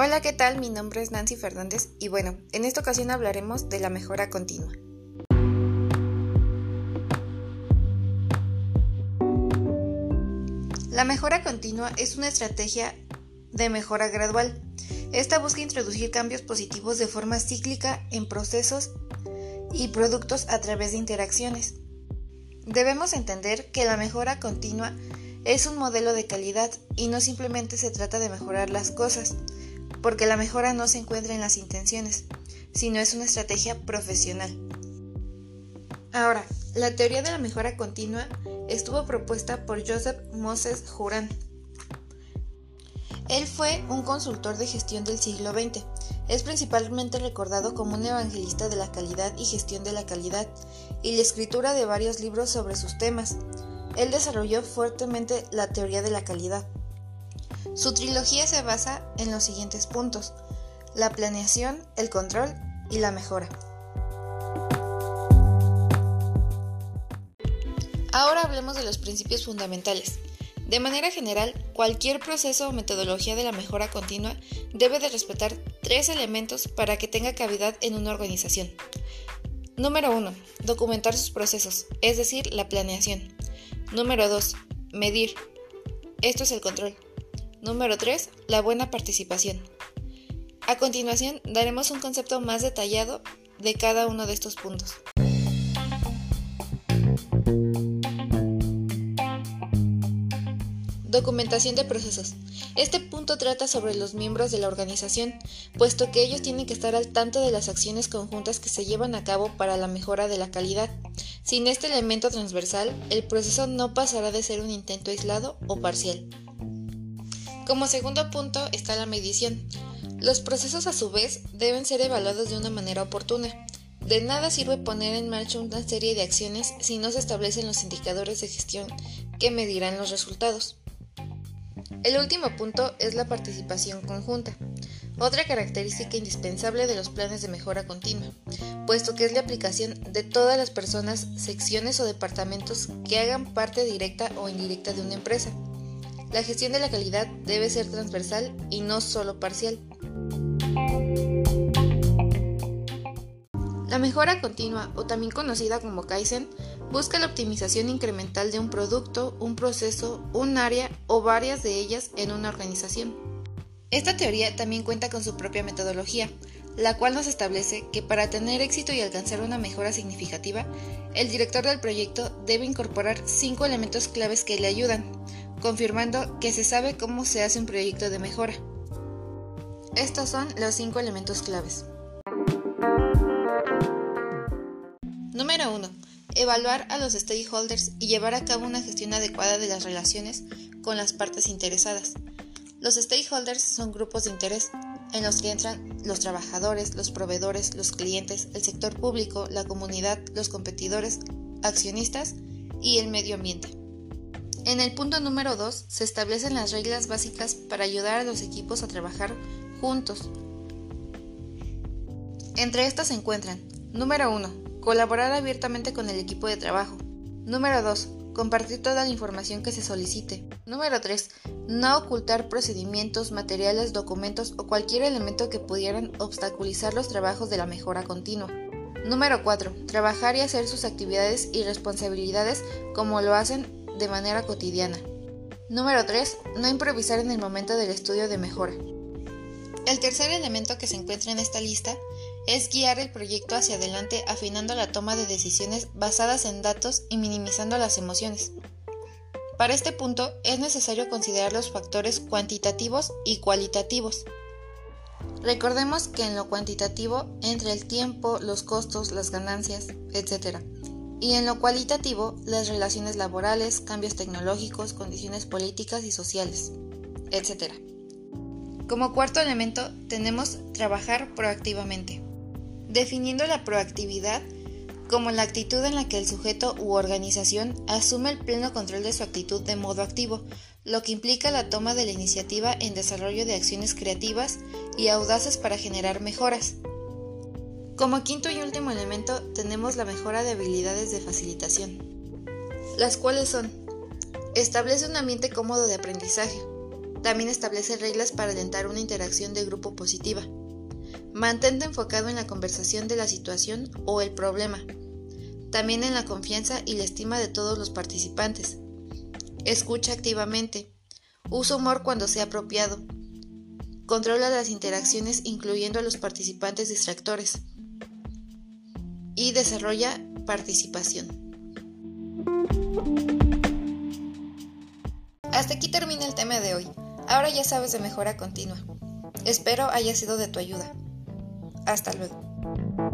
Hola, ¿qué tal? Mi nombre es Nancy Fernández y bueno, en esta ocasión hablaremos de la mejora continua. La mejora continua es una estrategia de mejora gradual. Esta busca introducir cambios positivos de forma cíclica en procesos y productos a través de interacciones. Debemos entender que la mejora continua es un modelo de calidad y no simplemente se trata de mejorar las cosas, porque la mejora no se encuentra en las intenciones, sino es una estrategia profesional. Ahora, la teoría de la mejora continua estuvo propuesta por Joseph Moses Juran. Él fue un consultor de gestión del siglo XX. Es principalmente recordado como un evangelista de la calidad y gestión de la calidad y la escritura de varios libros sobre sus temas. Él desarrolló fuertemente la teoría de la calidad. Su trilogía se basa en los siguientes puntos, la planeación, el control y la mejora. Ahora hablemos de los principios fundamentales. De manera general, cualquier proceso o metodología de la mejora continua debe de respetar tres elementos para que tenga cavidad en una organización. Número 1. Documentar sus procesos, es decir, la planeación. Número 2. Medir. Esto es el control. Número 3. La buena participación. A continuación daremos un concepto más detallado de cada uno de estos puntos. Documentación de procesos. Este punto trata sobre los miembros de la organización, puesto que ellos tienen que estar al tanto de las acciones conjuntas que se llevan a cabo para la mejora de la calidad. Sin este elemento transversal, el proceso no pasará de ser un intento aislado o parcial. Como segundo punto está la medición. Los procesos a su vez deben ser evaluados de una manera oportuna. De nada sirve poner en marcha una serie de acciones si no se establecen los indicadores de gestión que medirán los resultados. El último punto es la participación conjunta, otra característica indispensable de los planes de mejora continua, puesto que es la aplicación de todas las personas, secciones o departamentos que hagan parte directa o indirecta de una empresa. La gestión de la calidad debe ser transversal y no solo parcial. La mejora continua, o también conocida como Kaizen, busca la optimización incremental de un producto, un proceso, un área o varias de ellas en una organización. Esta teoría también cuenta con su propia metodología, la cual nos establece que para tener éxito y alcanzar una mejora significativa, el director del proyecto debe incorporar cinco elementos claves que le ayudan, confirmando que se sabe cómo se hace un proyecto de mejora. Estos son los cinco elementos claves. Número 1. Evaluar a los stakeholders y llevar a cabo una gestión adecuada de las relaciones con las partes interesadas. Los stakeholders son grupos de interés en los que entran los trabajadores, los proveedores, los clientes, el sector público, la comunidad, los competidores, accionistas y el medio ambiente. En el punto número 2 se establecen las reglas básicas para ayudar a los equipos a trabajar juntos. Entre estas se encuentran, número 1, colaborar abiertamente con el equipo de trabajo. Número 2, compartir toda la información que se solicite. Número 3, no ocultar procedimientos, materiales, documentos o cualquier elemento que pudieran obstaculizar los trabajos de la mejora continua. Número 4. Trabajar y hacer sus actividades y responsabilidades como lo hacen de manera cotidiana. Número 3. No improvisar en el momento del estudio de mejora. El tercer elemento que se encuentra en esta lista es guiar el proyecto hacia adelante afinando la toma de decisiones basadas en datos y minimizando las emociones. Para este punto es necesario considerar los factores cuantitativos y cualitativos. Recordemos que en lo cuantitativo entre el tiempo, los costos, las ganancias, etc y en lo cualitativo las relaciones laborales, cambios tecnológicos, condiciones políticas y sociales, etc. Como cuarto elemento tenemos trabajar proactivamente, definiendo la proactividad como la actitud en la que el sujeto u organización asume el pleno control de su actitud de modo activo, lo que implica la toma de la iniciativa en desarrollo de acciones creativas y audaces para generar mejoras, como quinto y último elemento tenemos la mejora de habilidades de facilitación, las cuales son establece un ambiente cómodo de aprendizaje, También establece reglas para alentar una interacción de grupo positiva. Mantente enfocado en la conversación de la situación o el problema. También en la confianza y la estima de todos los participantes. Escucha activamente. Usa humor cuando sea apropiado. Controla las interacciones incluyendo a los participantes distractores. Y desarrolla participación. Hasta aquí termina el tema de hoy. Ahora ya sabes de mejora continua. Espero haya sido de tu ayuda. Hasta luego.